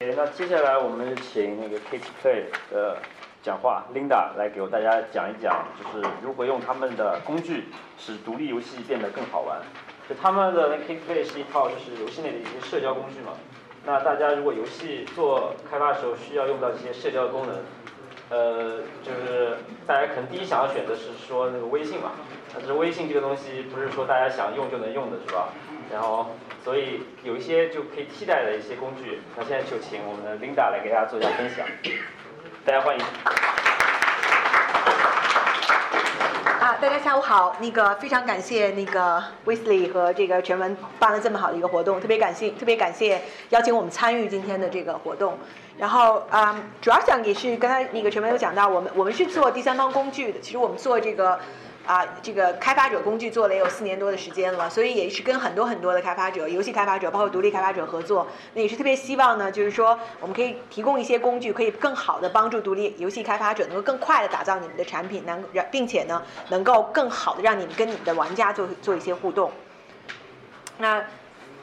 那接下来我们请那个 Kate Play 的讲话 Linda 来给大家讲一讲，就是如何用他们的工具使独立游戏变得更好玩。就他们的那 Kate Play 是一套就是游戏内的一些社交工具嘛。那大家如果游戏做开发的时候需要用到这些社交功能，呃，就是大家可能第一想要选的是说那个微信嘛。但是微信这个东西不是说大家想用就能用的，是吧？然后，所以有一些就可以替代的一些工具。那现在就请我们的 Linda 来给大家做一下分享。大家欢迎。大家下午好。那个非常感谢那个 Wesley 和这个全文办了这么好的一个活动，特别感谢特别感谢邀请我们参与今天的这个活动。然后啊，主要想也是刚才那个全文有讲到，我们我们是做第三方工具的。其实我们做这个。啊，这个开发者工具做了也有四年多的时间了，所以也是跟很多很多的开发者、游戏开发者，包括独立开发者合作。那也是特别希望呢，就是说我们可以提供一些工具，可以更好的帮助独立游戏开发者，能够更快的打造你们的产品，能让并且呢，能够更好的让你们跟你们的玩家做做一些互动。那。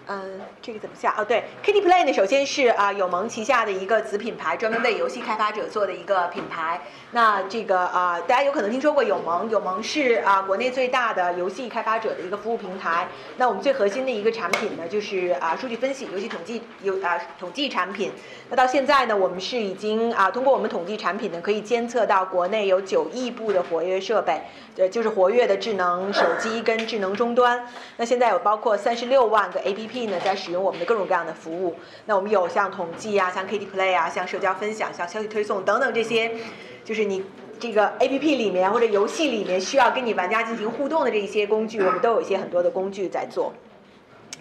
嗯，这个怎么下？哦，对，Kitty Play 呢，首先是啊友盟旗下的一个子品牌，专门为游戏开发者做的一个品牌。那这个啊，大家有可能听说过友盟，友盟是啊国内最大的游戏开发者的一个服务平台。那我们最核心的一个产品呢，就是啊数据分析、游戏统计、有啊统计产品。那到现在呢，我们是已经啊通过我们统计产品呢，可以监测到国内有九亿部的活跃设备，呃就是活跃的智能手机跟智能终端。那现在有包括三十六万个 APP。呢，在使用我们的各种各样的服务。那我们有像统计啊，像 Kitty Play 啊，像社交分享，像消息推送等等这些，就是你这个 A P P 里面或者游戏里面需要跟你玩家进行互动的这一些工具，我们都有一些很多的工具在做。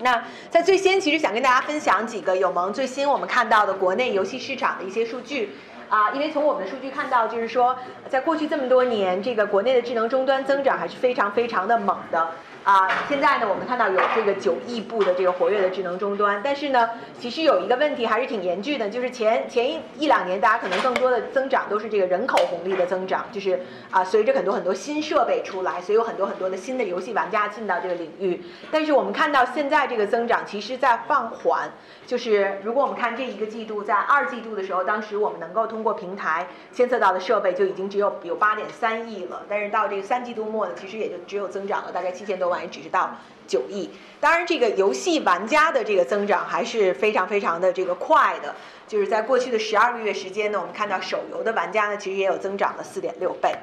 那在最先，其实想跟大家分享几个友盟最新我们看到的国内游戏市场的一些数据啊，因为从我们的数据看到，就是说在过去这么多年，这个国内的智能终端增长还是非常非常的猛的。啊，现在呢，我们看到有这个九亿部的这个活跃的智能终端，但是呢，其实有一个问题还是挺严峻的，就是前前一一两年，大家可能更多的增长都是这个人口红利的增长，就是啊，随着很多很多新设备出来，所以有很多很多的新的游戏玩家进到这个领域。但是我们看到现在这个增长其实在放缓，就是如果我们看这一个季度，在二季度的时候，当时我们能够通过平台监测到的设备就已经只有有八点三亿了，但是到这个三季度末呢，其实也就只有增长了大概七千多万。也只是到九亿，当然这个游戏玩家的这个增长还是非常非常的这个快的，就是在过去的十二个月时间呢，我们看到手游的玩家呢，其实也有增长了四点六倍。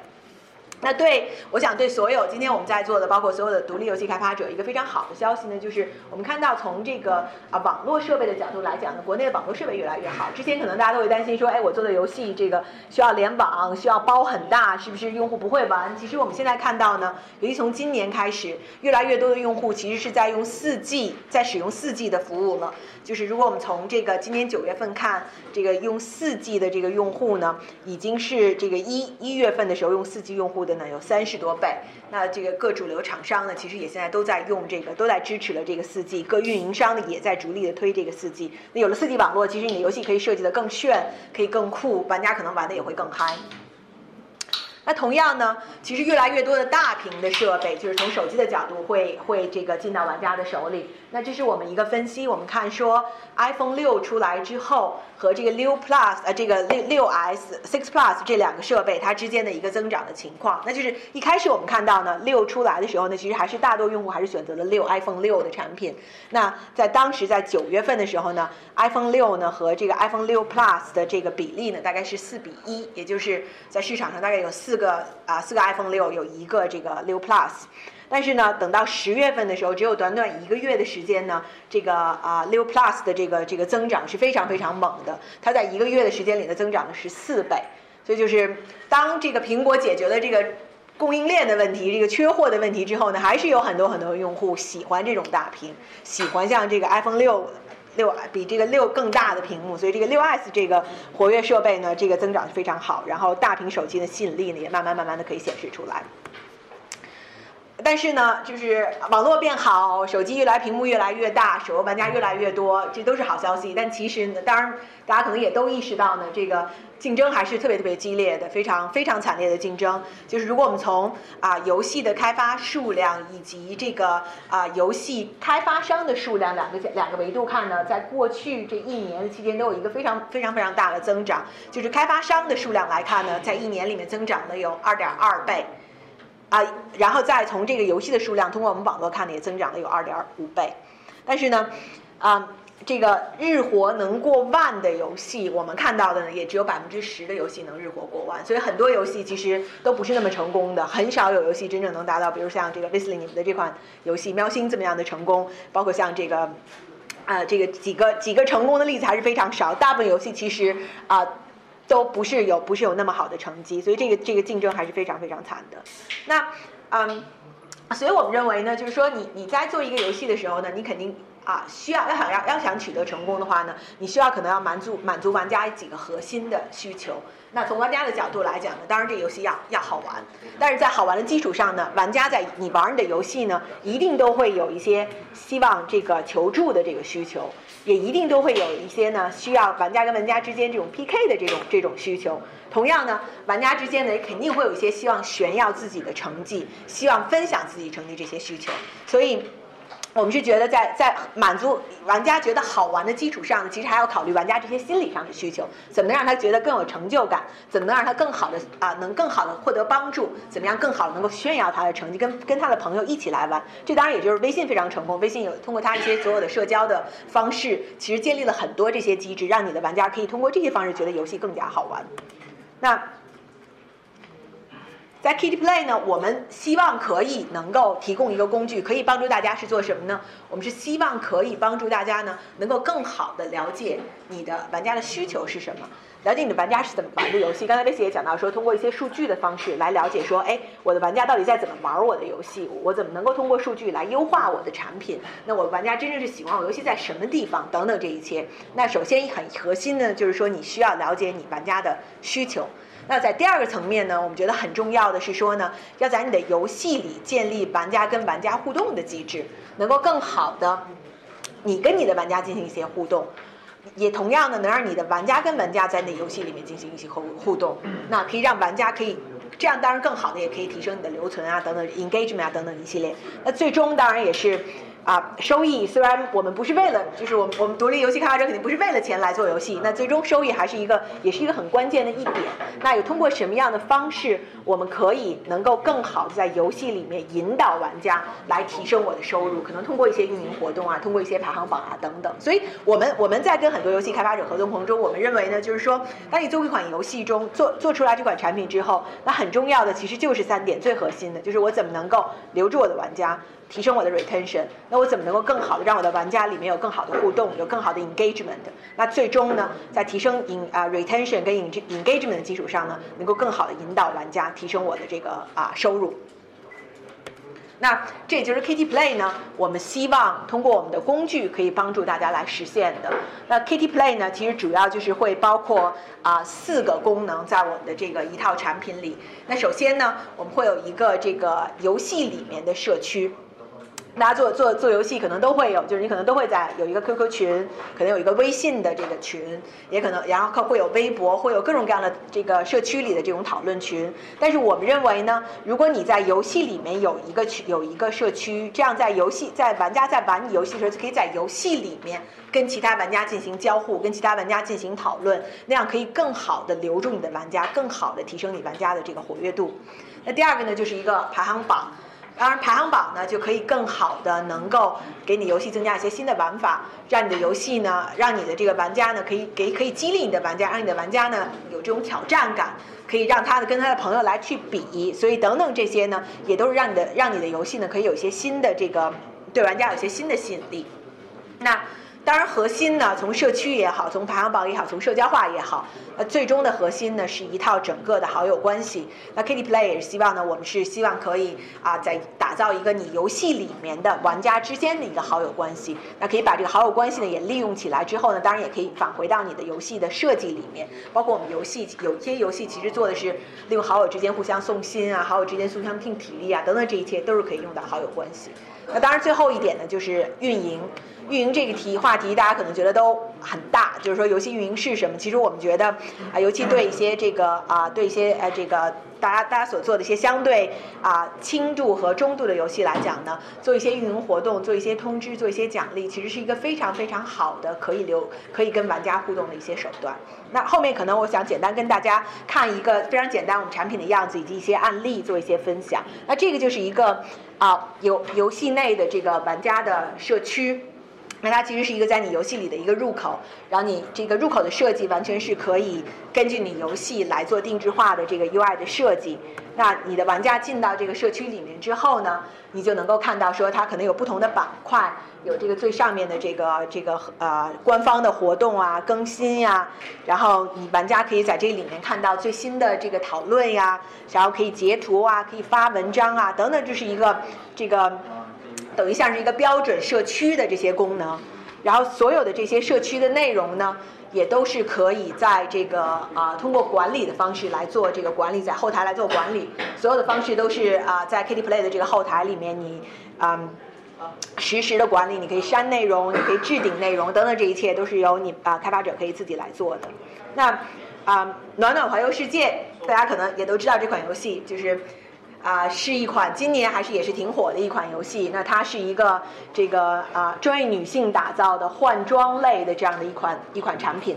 那对，我想对所有今天我们在座的，包括所有的独立游戏开发者，一个非常好的消息呢，就是我们看到从这个啊网络设备的角度来讲呢，国内的网络设备越来越好。之前可能大家都会担心说，哎，我做的游戏这个需要联网，需要包很大，是不是用户不会玩？其实我们现在看到呢，尤其从今年开始，越来越多的用户其实是在用四 G，在使用四 G 的服务了。就是如果我们从这个今年九月份看，这个用四 G 的这个用户呢，已经是这个一一月份的时候用四 G 用户的有三十多倍。那这个各主流厂商呢，其实也现在都在用这个，都在支持了这个四 G。各运营商呢也在逐力的推这个四 G。那有了四 G 网络，其实你的游戏可以设计的更炫，可以更酷，玩家可能玩的也会更嗨。那同样呢，其实越来越多的大屏的设备，就是从手机的角度会会这个进到玩家的手里。那这是我们一个分析，我们看说 iPhone 六出来之后和这个六 Plus 呃这个六六 S Six Plus 这两个设备它之间的一个增长的情况。那就是一开始我们看到呢，六出来的时候呢，其实还是大多用户还是选择了六 iPhone 六的产品。那在当时在九月份的时候呢，iPhone 六呢和这个 iPhone 六 Plus 的这个比例呢大概是四比一，也就是在市场上大概有四。四个啊，四个 iPhone 六有一个这个六 Plus，但是呢，等到十月份的时候，只有短短一个月的时间呢，这个啊六 Plus 的这个这个增长是非常非常猛的，它在一个月的时间里呢增长了十四倍，所以就是当这个苹果解决了这个供应链的问题、这个缺货的问题之后呢，还是有很多很多用户喜欢这种大屏，喜欢像这个 iPhone 六。六比这个六更大的屏幕，所以这个六 S 这个活跃设备呢，这个增长非常好。然后大屏手机的吸引力呢，也慢慢慢慢的可以显示出来。但是呢，就是网络变好，手机越来屏幕越来越大，手游玩家越来越多，这都是好消息。但其实呢，当然大家可能也都意识到呢，这个竞争还是特别特别激烈的，非常非常惨烈的竞争。就是如果我们从啊游戏的开发数量以及这个啊游戏开发商的数量两个两个维度看呢，在过去这一年的期间都有一个非常非常非常大的增长。就是开发商的数量来看呢，在一年里面增长了有二点二倍。啊，然后再从这个游戏的数量，通过我们网络看呢，也增长了有二点五倍。但是呢，啊，这个日活能过万的游戏，我们看到的呢，也只有百分之十的游戏能日活过万。所以很多游戏其实都不是那么成功的，很少有游戏真正能达到，比如像这个 Visly 你们的这款游戏《喵星》这么样的成功，包括像这个，啊，这个几个几个成功的例子还是非常少。大部分游戏其实啊。都不是有不是有那么好的成绩，所以这个这个竞争还是非常非常惨的。那嗯，所以我们认为呢，就是说你你在做一个游戏的时候呢，你肯定啊需要要想要要想取得成功的话呢，你需要可能要满足满足玩家几个核心的需求。那从玩家的角度来讲呢，当然这游戏要要好玩，但是在好玩的基础上呢，玩家在你玩你的游戏呢，一定都会有一些希望这个求助的这个需求。也一定都会有一些呢，需要玩家跟玩家之间这种 PK 的这种这种需求。同样呢，玩家之间呢也肯定会有一些希望炫耀自己的成绩、希望分享自己成绩这些需求。所以。我们是觉得，在在满足玩家觉得好玩的基础上，其实还要考虑玩家这些心理上的需求，怎么能让他觉得更有成就感？怎么能让他更好的啊，能更好的获得帮助？怎么样更好能够炫耀他的成绩，跟跟他的朋友一起来玩？这当然也就是微信非常成功，微信有通过它一些所有的社交的方式，其实建立了很多这些机制，让你的玩家可以通过这些方式觉得游戏更加好玩。那。在 Kitty Play 呢，我们希望可以能够提供一个工具，可以帮助大家是做什么呢？我们是希望可以帮助大家呢，能够更好的了解你的玩家的需求是什么，了解你的玩家是怎么玩的游戏。刚才 v i c 也讲到说，通过一些数据的方式来了解说，哎，我的玩家到底在怎么玩我的游戏？我怎么能够通过数据来优化我的产品？那我玩家真正是喜欢我游戏在什么地方？等等这一切。那首先很核心的就是说，你需要了解你玩家的需求。那在第二个层面呢，我们觉得很重要的是说呢，要在你的游戏里建立玩家跟玩家互动的机制，能够更好的你跟你的玩家进行一些互动，也同样的能让你的玩家跟玩家在你的游戏里面进行一些互互动，那可以让玩家可以这样，当然更好的也可以提升你的留存啊等等 engagement 啊等等一系列，那最终当然也是。啊，收益虽然我们不是为了，就是我们我们独立游戏开发者肯定不是为了钱来做游戏，那最终收益还是一个，也是一个很关键的一点。那有通过什么样的方式，我们可以能够更好的在游戏里面引导玩家来提升我的收入？可能通过一些运营活动啊，通过一些排行榜啊等等。所以我们我们在跟很多游戏开发者合作过程中，我们认为呢，就是说，当你做一款游戏中做做出来这款产品之后，那很重要的其实就是三点，最核心的就是我怎么能够留住我的玩家。提升我的 retention，那我怎么能够更好的让我的玩家里面有更好的互动，有更好的 engagement？那最终呢，在提升 in 啊 retention 跟 engagement 的基础上呢，能够更好的引导玩家提升我的这个啊收入。那这就是 Kitty Play 呢，我们希望通过我们的工具可以帮助大家来实现的。那 Kitty Play 呢，其实主要就是会包括啊四个功能在我们的这个一套产品里。那首先呢，我们会有一个这个游戏里面的社区。大家做做做游戏可能都会有，就是你可能都会在有一个 QQ 群，可能有一个微信的这个群，也可能然后会有微博，会有各种各样的这个社区里的这种讨论群。但是我们认为呢，如果你在游戏里面有一个群有一个社区，这样在游戏在玩家在玩你游戏的时候，就可以在游戏里面跟其他玩家进行交互，跟其他玩家进行讨论，那样可以更好的留住你的玩家，更好的提升你玩家的这个活跃度。那第二个呢，就是一个排行榜。当然，排行榜呢就可以更好的能够给你游戏增加一些新的玩法，让你的游戏呢，让你的这个玩家呢可以给可以激励你的玩家，让你的玩家呢有这种挑战感，可以让他的跟他的朋友来去比，所以等等这些呢，也都是让你的让你的游戏呢可以有一些新的这个对玩家有些新的吸引力。那当然，核心呢，从社区也好，从排行榜也好，从社交化也好，那最终的核心呢，是一套整个的好友关系。那 Kitty Play 也是希望呢，我们是希望可以啊，在打造一个你游戏里面的玩家之间的一个好友关系。那可以把这个好友关系呢也利用起来之后呢，当然也可以返回到你的游戏的设计里面。包括我们游戏有些游戏其实做的是利用好友之间互相送心啊，好友之间互相拼体力啊，等等，这一切都是可以用到好友关系。那当然，最后一点呢，就是运营。运营这个题话题，大家可能觉得都很大，就是说游戏运营是什么？其实我们觉得啊，尤其对一些这个啊，对一些呃这个大家大家所做的一些相对啊轻度和中度的游戏来讲呢，做一些运营活动，做一些通知，做一些奖励，其实是一个非常非常好的可以留可以跟玩家互动的一些手段。那后面可能我想简单跟大家看一个非常简单我们产品的样子以及一些案例做一些分享。那这个就是一个啊游游戏内的这个玩家的社区。那它其实是一个在你游戏里的一个入口，然后你这个入口的设计完全是可以根据你游戏来做定制化的这个 UI 的设计。那你的玩家进到这个社区里面之后呢，你就能够看到说它可能有不同的板块，有这个最上面的这个这个呃官方的活动啊更新呀，然后你玩家可以在这里面看到最新的这个讨论呀，然后可以截图啊，可以发文章啊等等，这是一个这个。等于像是一个标准社区的这些功能，然后所有的这些社区的内容呢，也都是可以在这个啊通过管理的方式来做这个管理，在后台来做管理。所有的方式都是啊在 Kitty Play 的这个后台里面，你啊实时的管理，你可以删内容，你可以置顶内容等等，这一切都是由你啊开发者可以自己来做的。那啊暖暖环游世界，大家可能也都知道这款游戏就是。啊，是一款今年还是也是挺火的一款游戏。那它是一个这个啊专业女性打造的换装类的这样的一款一款产品。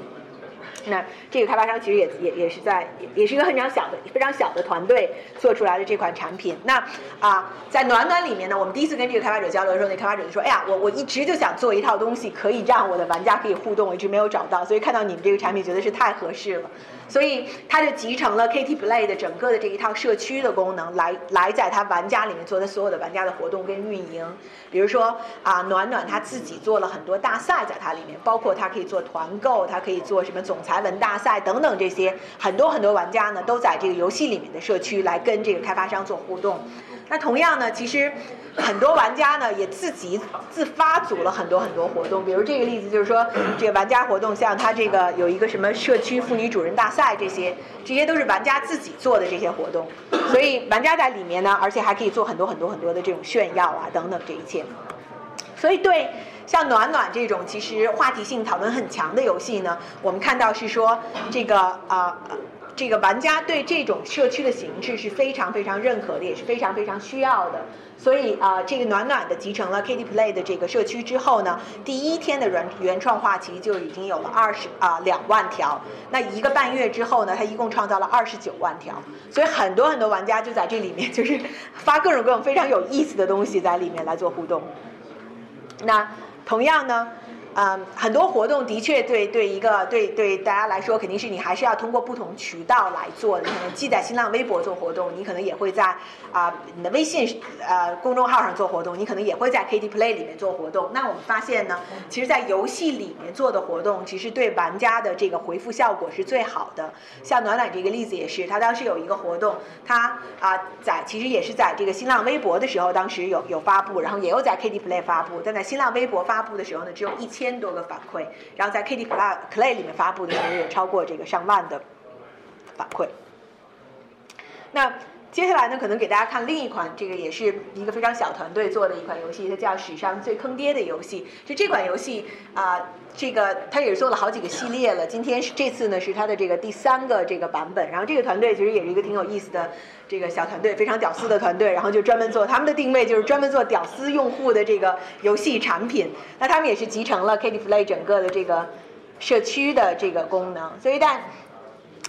那这个开发商其实也也也是在也是一个非常小的非常小的团队做出来的这款产品。那啊，在暖暖里面呢，我们第一次跟这个开发者交流的时候，那开发者就说：“哎呀，我我一直就想做一套东西，可以让我的玩家可以互动，我一直没有找到，所以看到你们这个产品，觉得是太合适了。”所以它就集成了 KT Play 的整个的这一套社区的功能，来来在它玩家里面做的所有的玩家的活动跟运营。比如说啊，暖暖他自己做了很多大赛在它里面，包括它可以做团购，它可以做什么总裁文大赛等等这些，很多很多玩家呢都在这个游戏里面的社区来跟这个开发商做互动。那同样呢，其实很多玩家呢也自己自发组了很多很多活动，比如这个例子就是说，这个玩家活动像他这个有一个什么社区妇女主人大赛，这些这些都是玩家自己做的这些活动，所以玩家在里面呢，而且还可以做很多很多很多的这种炫耀啊等等这一切，所以对像暖暖这种其实话题性讨论很强的游戏呢，我们看到是说这个啊。这个玩家对这种社区的形式是非常非常认可的，也是非常非常需要的。所以啊，这个暖暖的集成了 Kitty Play 的这个社区之后呢，第一天的原原创话题就已经有了二十啊两万条。那一个半月之后呢，它一共创造了二十九万条。所以很多很多玩家就在这里面，就是发各种各种非常有意思的东西在里面来做互动。那同样呢？嗯，很多活动的确对对一个对对大家来说，肯定是你还是要通过不同渠道来做的。你可能既在新浪微博做活动，你可能也会在啊你的微信呃公众号上做活动，你可能也会在 KT Play 里面做活动。那我们发现呢，其实，在游戏里面做的活动，其实对玩家的这个回复效果是最好的。像暖暖这个例子也是，他当时有一个活动，他啊在其实也是在这个新浪微博的时候，当时有有发布，然后也有在 KT Play 发布，但在新浪微博发布的时候呢，只有一千。千多个反馈，然后在 K D Cloud Clay 里面发布的时候也超过这个上万的反馈。那接下来呢，可能给大家看另一款，这个也是一个非常小团队做的一款游戏，它叫史上最坑爹的游戏。就这款游戏啊，这个它也是做了好几个系列了。今天是这次呢是它的这个第三个这个版本。然后这个团队其实也是一个挺有意思的。这个小团队非常屌丝的团队，然后就专门做他们的定位就是专门做屌丝用户的这个游戏产品。那他们也是集成了 Kitty Play 整个的这个社区的这个功能，所以但。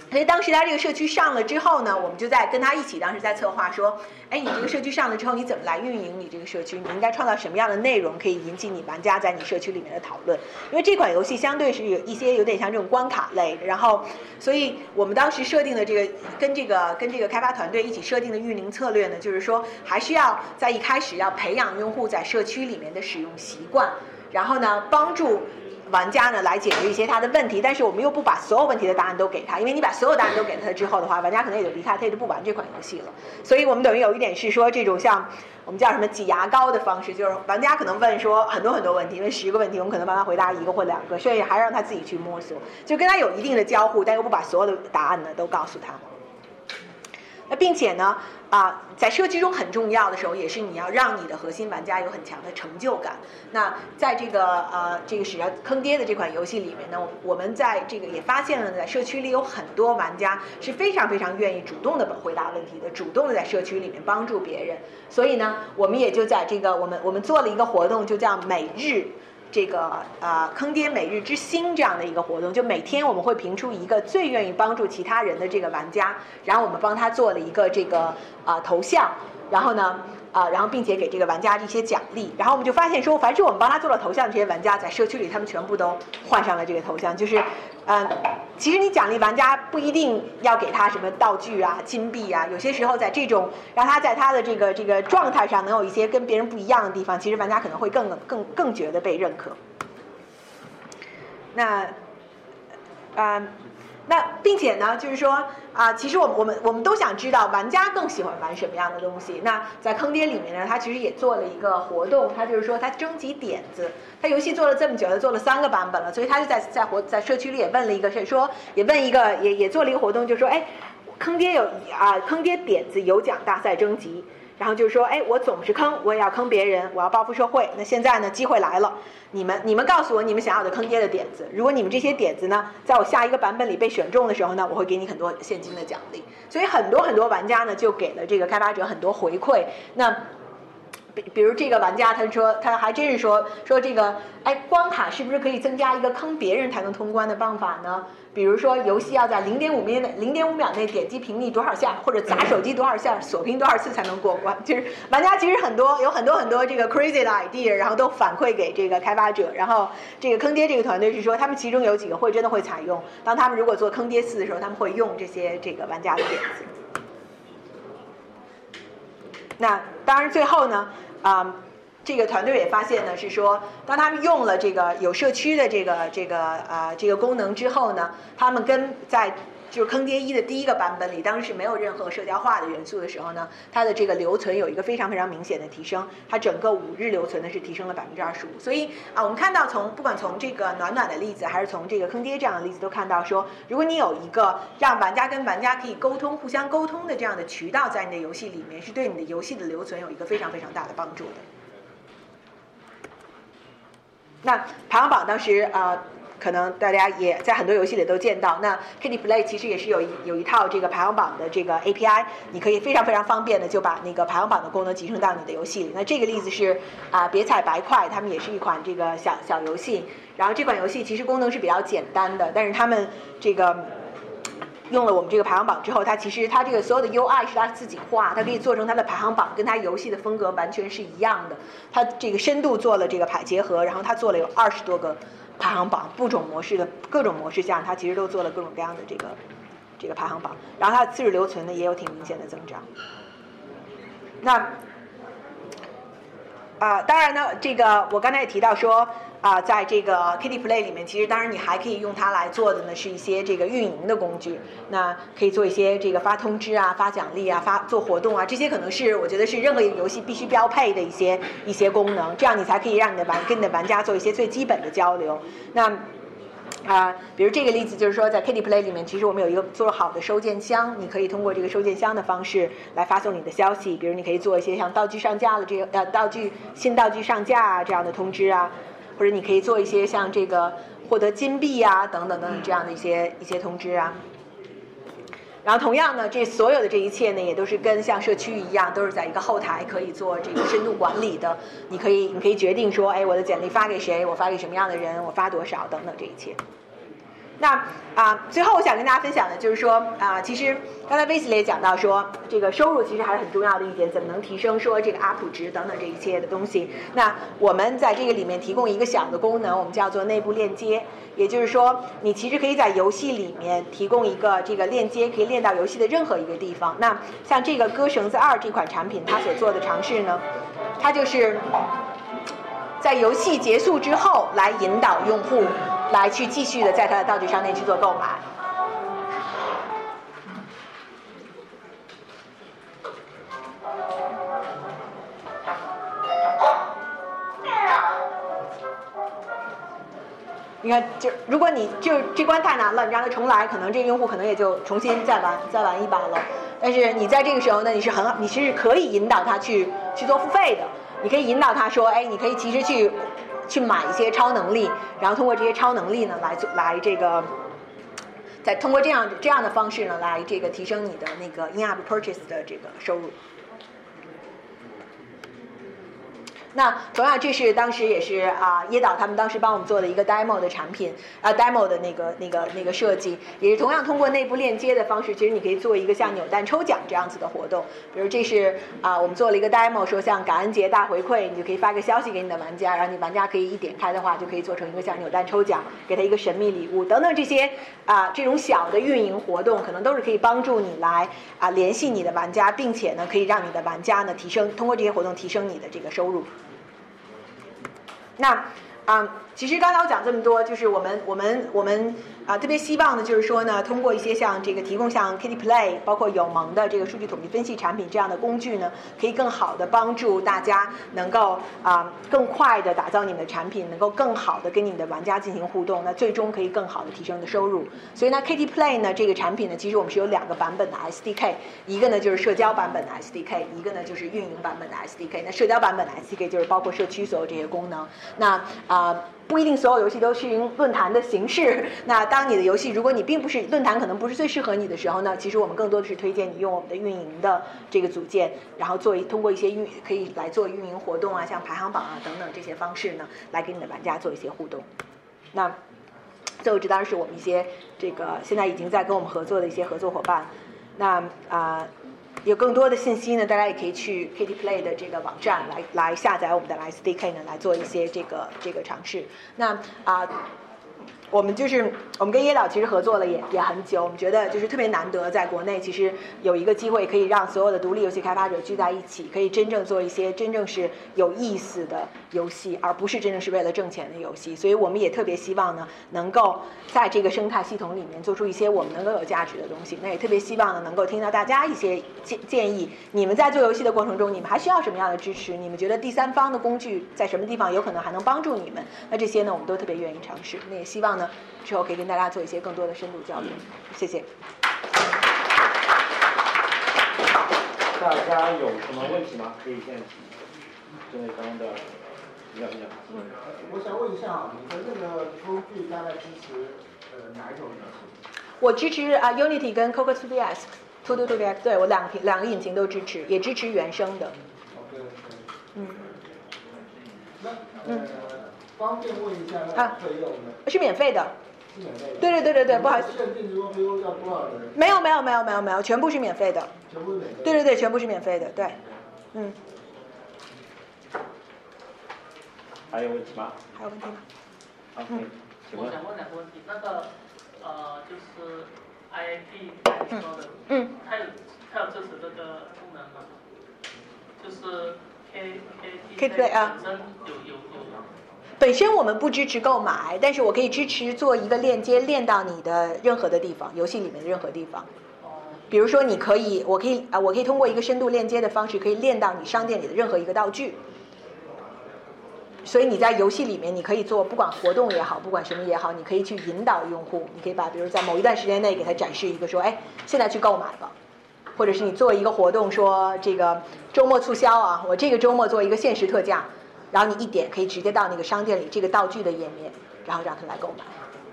所以当时他这个社区上了之后呢，我们就在跟他一起，当时在策划说，哎，你这个社区上了之后，你怎么来运营你这个社区？你应该创造什么样的内容可以引起你玩家在你社区里面的讨论？因为这款游戏相对是有一些有点像这种关卡类，然后，所以我们当时设定的这个跟这个跟这个开发团队一起设定的运营策略呢，就是说还是要在一开始要培养用户在社区里面的使用习惯，然后呢，帮助。玩家呢来解决一些他的问题，但是我们又不把所有问题的答案都给他，因为你把所有答案都给他之后的话，玩家可能也就离开，他也就不玩这款游戏了。所以我们等于有一点是说，这种像我们叫什么挤牙膏的方式，就是玩家可能问说很多很多问题，问十个问题，我们可能帮他回答一个或两个，剩下还是让他自己去摸索，就跟他有一定的交互，但又不把所有的答案呢都告诉他。那并且呢，啊，在社区中很重要的时候，也是你要让你的核心玩家有很强的成就感。那在这个呃这个使得坑爹的这款游戏里面呢，我们在这个也发现了，在社区里有很多玩家是非常非常愿意主动的回答问题的，主动的在社区里面帮助别人。所以呢，我们也就在这个我们我们做了一个活动，就叫每日。这个啊坑爹每日之星这样的一个活动，就每天我们会评出一个最愿意帮助其他人的这个玩家，然后我们帮他做了一个这个啊头像，然后呢。啊，然后并且给这个玩家一些奖励，然后我们就发现说，凡是我们帮他做了头像的这些玩家，在社区里他们全部都换上了这个头像，就是，嗯，其实你奖励玩家不一定要给他什么道具啊、金币啊，有些时候在这种让他在他的这个这个状态上能有一些跟别人不一样的地方，其实玩家可能会更更更觉得被认可。那，嗯。那并且呢，就是说啊，其实我我们我们都想知道玩家更喜欢玩什么样的东西。那在坑爹里面呢，他其实也做了一个活动，他就是说他征集点子。他游戏做了这么久，他做了三个版本了，所以他就在在活在社区里也问了一个，说也问一个，也也做了一个活动，就说哎，坑爹有啊，坑爹点子有奖大赛征集。然后就是说，哎，我总是坑，我也要坑别人，我要报复社会。那现在呢，机会来了，你们你们告诉我你们想要的坑爹的点子。如果你们这些点子呢，在我下一个版本里被选中的时候呢，我会给你很多现金的奖励。所以很多很多玩家呢，就给了这个开发者很多回馈。那比如这个玩家，他说他还真是说说这个，哎，关卡是不是可以增加一个坑别人才能通关的办法呢？比如说，游戏要在零点五秒内，零点五秒内点击屏幕多少下，或者砸手机多少下，锁屏多少次才能过关？就是玩家其实很多，有很多很多这个 crazy 的 idea，然后都反馈给这个开发者。然后这个坑爹这个团队是说，他们其中有几个会真的会采用。当他们如果做坑爹四的时候，他们会用这些这个玩家的点子。那当然最后呢，啊。这个团队也发现呢，是说，当他们用了这个有社区的这个这个啊这个功能之后呢，他们跟在就是坑爹一的第一个版本里，当时没有任何社交化的元素的时候呢，它的这个留存有一个非常非常明显的提升，它整个五日留存呢是提升了百分之二十五。所以啊，我们看到从不管从这个暖暖的例子，还是从这个坑爹这样的例子，都看到说，如果你有一个让玩家跟玩家可以沟通、互相沟通的这样的渠道，在你的游戏里面，是对你的游戏的留存有一个非常非常大的帮助的。那排行榜当时啊，可能大家也在很多游戏里都见到。那 Kitty Play 其实也是有一有一套这个排行榜的这个 API，你可以非常非常方便的就把那个排行榜的功能集成到你的游戏里。那这个例子是啊，别踩白块，他们也是一款这个小小游戏。然后这款游戏其实功能是比较简单的，但是他们这个。用了我们这个排行榜之后，它其实它这个所有的 UI 是它自己画，它可以做成它的排行榜，跟它游戏的风格完全是一样的。它这个深度做了这个排结合，然后它做了有二十多个排行榜，不种模式的各种模式下，它其实都做了各种各样的这个这个排行榜。然后它的次日留存呢也有挺明显的增长。那啊，当然呢，这个我刚才也提到说。啊，在这个 Kitty Play 里面，其实当然你还可以用它来做的呢，是一些这个运营的工具。那可以做一些这个发通知啊、发奖励啊、发做活动啊，这些可能是我觉得是任何一个游戏必须标配的一些一些功能。这样你才可以让你的玩跟你的玩家做一些最基本的交流。那啊，比如这个例子就是说，在 Kitty Play 里面，其实我们有一个做好的收件箱，你可以通过这个收件箱的方式来发送你的消息。比如你可以做一些像道具上架了这个呃道具新道具上架啊这样的通知啊。或者你可以做一些像这个获得金币啊等等等等这样的一些一些通知啊。然后同样呢，这所有的这一切呢，也都是跟像社区一样，都是在一个后台可以做这个深度管理的。你可以你可以决定说，哎，我的简历发给谁，我发给什么样的人，我发多少等等这一切。那啊，最后我想跟大家分享的就是说啊，其实刚才威斯也讲到说，这个收入其实还是很重要的一点，怎么能提升说这个 UP 值等等这一些的东西。那我们在这个里面提供一个小的功能，我们叫做内部链接，也就是说，你其实可以在游戏里面提供一个这个链接，可以链到游戏的任何一个地方。那像这个割绳子二这款产品，它所做的尝试呢，它就是。在游戏结束之后来引导用户来去继续的在他的道具商店去做购买。你看，就如果你就这关太难了，你让他重来，可能这个用户可能也就重新再玩再玩一把了。但是你在这个时候呢，你是很好你其实可以引导他去去做付费的，你可以引导他说，哎，你可以其实去去买一些超能力，然后通过这些超能力呢来做来这个，再通过这样这样的方式呢来这个提升你的那个 in-app purchase 的这个收入。那同样，这是当时也是啊，椰岛他们当时帮我们做的一个 demo 的产品啊，demo 的那个那个那个设计，也是同样通过内部链接的方式，其实你可以做一个像扭蛋抽奖这样子的活动。比如这是啊，我们做了一个 demo，说像感恩节大回馈，你就可以发个消息给你的玩家，然后你玩家可以一点开的话，就可以做成一个像扭蛋抽奖，给他一个神秘礼物等等这些啊，这种小的运营活动，可能都是可以帮助你来啊联系你的玩家，并且呢，可以让你的玩家呢提升通过这些活动提升你的这个收入。那啊，其实刚才我讲这么多，就是我们我们我们啊特别希望的，就是说呢，通过一些像这个提供像 Kitty Play，包括有盟的这个数据统计分析产品这样的工具呢，可以更好的帮助大家能够啊更快的打造你们的产品，能够更好的跟你们的玩家进行互动，那最终可以更好的提升你的收入。所以呢，Kitty Play 呢这个产品呢，其实我们是有两个版本的 SDK，一个呢就是社交版本的 SDK，一个呢就是运营版本的 SDK。那社交版本的 SDK 就是包括社区所有这些功能。那啊，不一定所有游戏都是用论坛的形式。那当你的游戏，如果你并不是论坛，可能不是最适合你的时候呢，其实我们更多的是推荐你用我们的运营的这个组件，然后做一通过一些运可以来做运营活动啊，像排行榜啊等等这些方式呢，来给你的玩家做一些互动。那最后这当然是我们一些这个现在已经在跟我们合作的一些合作伙伴。那啊。有更多的信息呢，大家也可以去 Kitty Play 的这个网站来来下载我们的 SDK 呢，来做一些这个这个尝试。那啊。我们就是我们跟椰岛其实合作了也也很久，我们觉得就是特别难得，在国内其实有一个机会可以让所有的独立游戏开发者聚在一起，可以真正做一些真正是有意思的游戏，而不是真正是为了挣钱的游戏。所以我们也特别希望呢，能够在这个生态系统里面做出一些我们能够有价值的东西。那也特别希望呢，能够听到大家一些建建议。你们在做游戏的过程中，你们还需要什么样的支持？你们觉得第三方的工具在什么地方有可能还能帮助你们？那这些呢，我们都特别愿意尝试。那也希望。呢，之后可以跟大家做一些更多的深度交流，谢谢。大家有什么问题吗？可以现在提。针对刚刚的比较比较。嗯，我想问一下啊，你的那个工具大概支持呃哪一种引擎？我支持啊 Unity 跟 c o c o 2 d s t o d o 2 d s 对我两两个引擎都支持，也支持原生的。OK OK。嗯。那嗯。方便问一下那费用呢？是免费的。是免费的。对对对对对，不好意思。限定说费用要多少人？没有没有没有没有没有，全部是免费的。全部免费。对对对，全部是免费的，对。嗯。还有问题吗？还有问题吗？嗯。我想问两个问题，那个呃就是 IAP 说的，嗯，它有它有支持这个功能吗？就是 K K T 本身有有有。本身我们不支持购买，但是我可以支持做一个链接，链到你的任何的地方，游戏里面的任何地方。比如说，你可以，我可以啊，我可以通过一个深度链接的方式，可以链到你商店里的任何一个道具。所以你在游戏里面，你可以做不管活动也好，不管什么也好，你可以去引导用户，你可以把比如在某一段时间内给他展示一个说，哎，现在去购买吧，或者是你做一个活动说这个周末促销啊，我这个周末做一个限时特价。然后你一点可以直接到那个商店里这个道具的页面，然后让他来购买。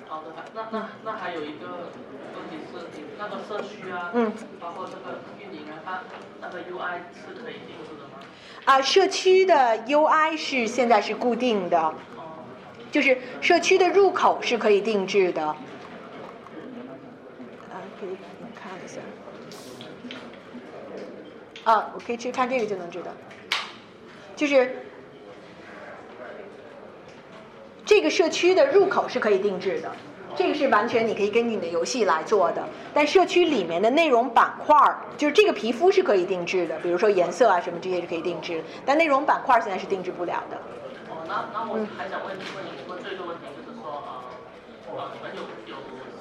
好的，那那那还有一个问题是，那个社区啊，嗯，包括这个运营啊，它那个 UI 是可以定制的吗？啊，社区的 UI 是现在是固定的，就是社区的入口是可以定制的。啊，可以看一下。啊，我可以去看这个就能知道，就是。这个社区的入口是可以定制的，这个是完全你可以根据你的游戏来做的。但社区里面的内容板块儿，就是这个皮肤是可以定制的，比如说颜色啊什么这些是可以定制，但内容板块现在是定制不了的。哦，那那我还想问问你问这个问题，就是说呃呃，你们有有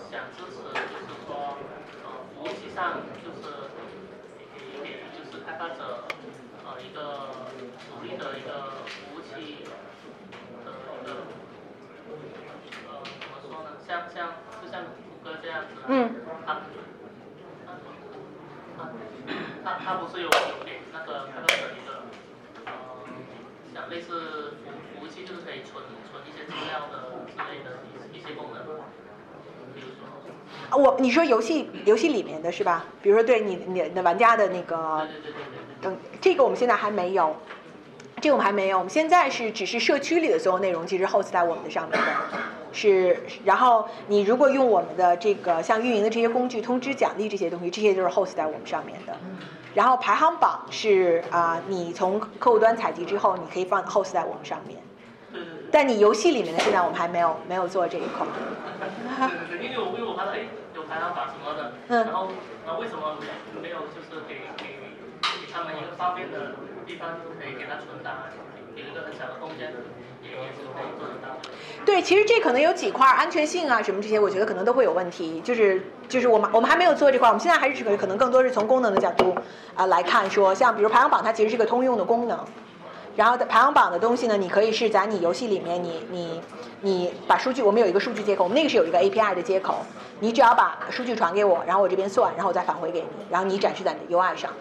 想支持，就是说呃服务器上就是给给就是开发者呃一个独立的一个服务器的一个呃怎么说呢？像像就像谷歌这样子，嗯，它它它它不是有有给那个开发者一个呃像类似服服务器，就是可以存存一些资料的之类的一一些功能，比如说。啊我你说游戏游戏里面的是吧？比如说对你你的玩家的那个对对对对对。等这个我们现在还没有，这个我们还没有。我们现在是只是社区里的所有内容其实 host 在我们的上面的，是。然后你如果用我们的这个像运营的这些工具、通知、奖励这些东西，这些都是 host 在我们上面的。然后排行榜是啊、你从客户端采集之后，你可以放 host 在我们上面。但你游戏里面的现在我们还没有没有做这一块。对对对，因为我因为我看到哎有排行榜什么的，嗯然后那为什么没有就是给给给他们一个方便的地方，就可以给他存档啊，什么的，有一个很小的空间，也也是可以做得到的。对，其实这可能有几块安全性啊什么这些，我觉得可能都会有问题。就是就是我们我们还没有做这块，我们现在还是可可能更多是从功能的角度啊、来看说，像比如排行榜，它其实是个通用的功能。然后排行榜的东西呢，你可以是在你游戏里面，你你你把数据，我们有一个数据接口，我们那个是有一个 API 的接口，你只要把数据传给我，然后我这边算，然后我再返回给你，然后你展示在你的 UI 上。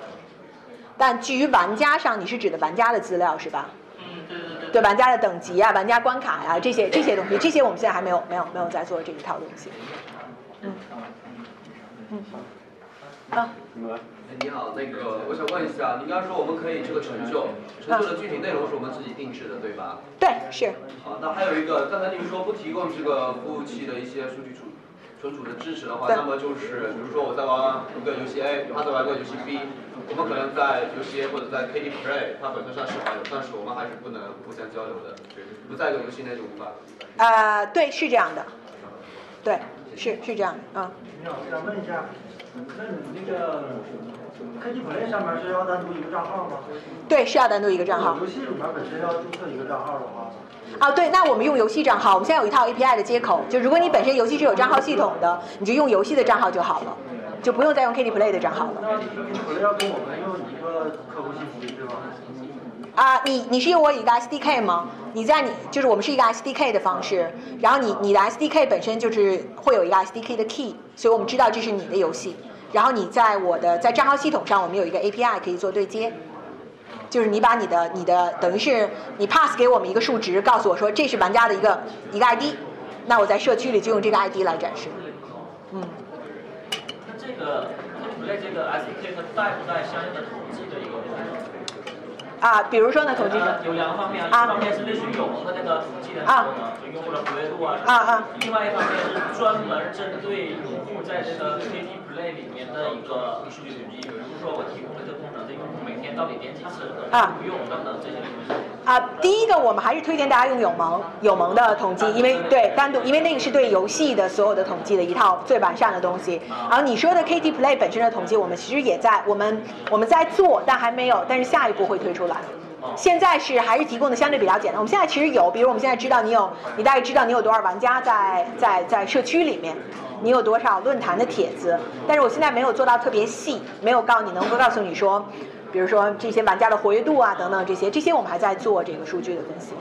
但基于玩家上，你是指的玩家的资料是吧？嗯，对对对。对玩家的等级啊、玩家关卡呀、这些这些东西，这些我们现在还没有没有没有在做这一套东西。嗯嗯啊，你们哎你好，那个我想问一下，您刚刚说我们可以这个成就，成就的具体内容是我们自己定制的，对吧？对，是好，那还有一个，刚才您说不提供这个服务器的一些数据储存储的支持的话，对那么就是比如说我在玩一个游戏 A，他在玩个游戏 B，我们可能在游戏或者在 KT Play，它本身上是好友，但是我们还是不能互相交流的，不在一个游戏内就无法。呃，对，是这样的，对，是是这样的，嗯。你好，我想问一下，那你那个 KT Play 上面是要单独一个账号吗？对，是要单独一个账号游。戏里面本身要注册一个账号的话，啊，对，那我们用游戏账号，我们现在有一套 API 的接口，就如果你本身游戏是有账号系统的，你就用游戏的账号就好了，就不用再用 KT Play 的账号了。那 KT Play 要跟我们用一个客户信息是吧？啊，你你是用我一个 SDK 吗？你在你就是我们是一个 SDK 的方式，然后你你的 SDK 本身就是会有一个 SDK 的 key，所以我们知道这是你的游戏。然后你在我的在账号系统上，我们有一个 API 可以做对接，就是你把你的你的等于是你 pass 给我们一个数值，告诉我说这是玩家的一个一个 ID，那我在社区里就用这个 ID 来展示。嗯，那这个 Play 这个 SDK 它带不带相应的统计的一个功能？啊，比如说呢，统计者呃有两个方面啊，一啊方面是类似于永恒的那个统计的那个功能，就用户的活跃度啊什么的啊啊另外一方面是专门针对用户在这个 KT Play 里面的一个数据统计，比如说我提供了这个功能，这用户每天到底点几次，啊不用等等这些东西。啊，第一个我们还是推荐大家用友盟友盟的统计，因为对单独，因为那个是对游戏的所有的统计的一套最完善的东西。然后你说的 KT Play 本身的统计，我们其实也在我们我们在做，但还没有，但是下一步会推出来。现在是还是提供的相对比较简单。我们现在其实有，比如我们现在知道你有，你大概知道你有多少玩家在在在社区里面，你有多少论坛的帖子，但是我现在没有做到特别细，没有告你能够告诉你说，比如说这些玩家的活跃度啊等等这些，这些我们还在做这个数据的分析。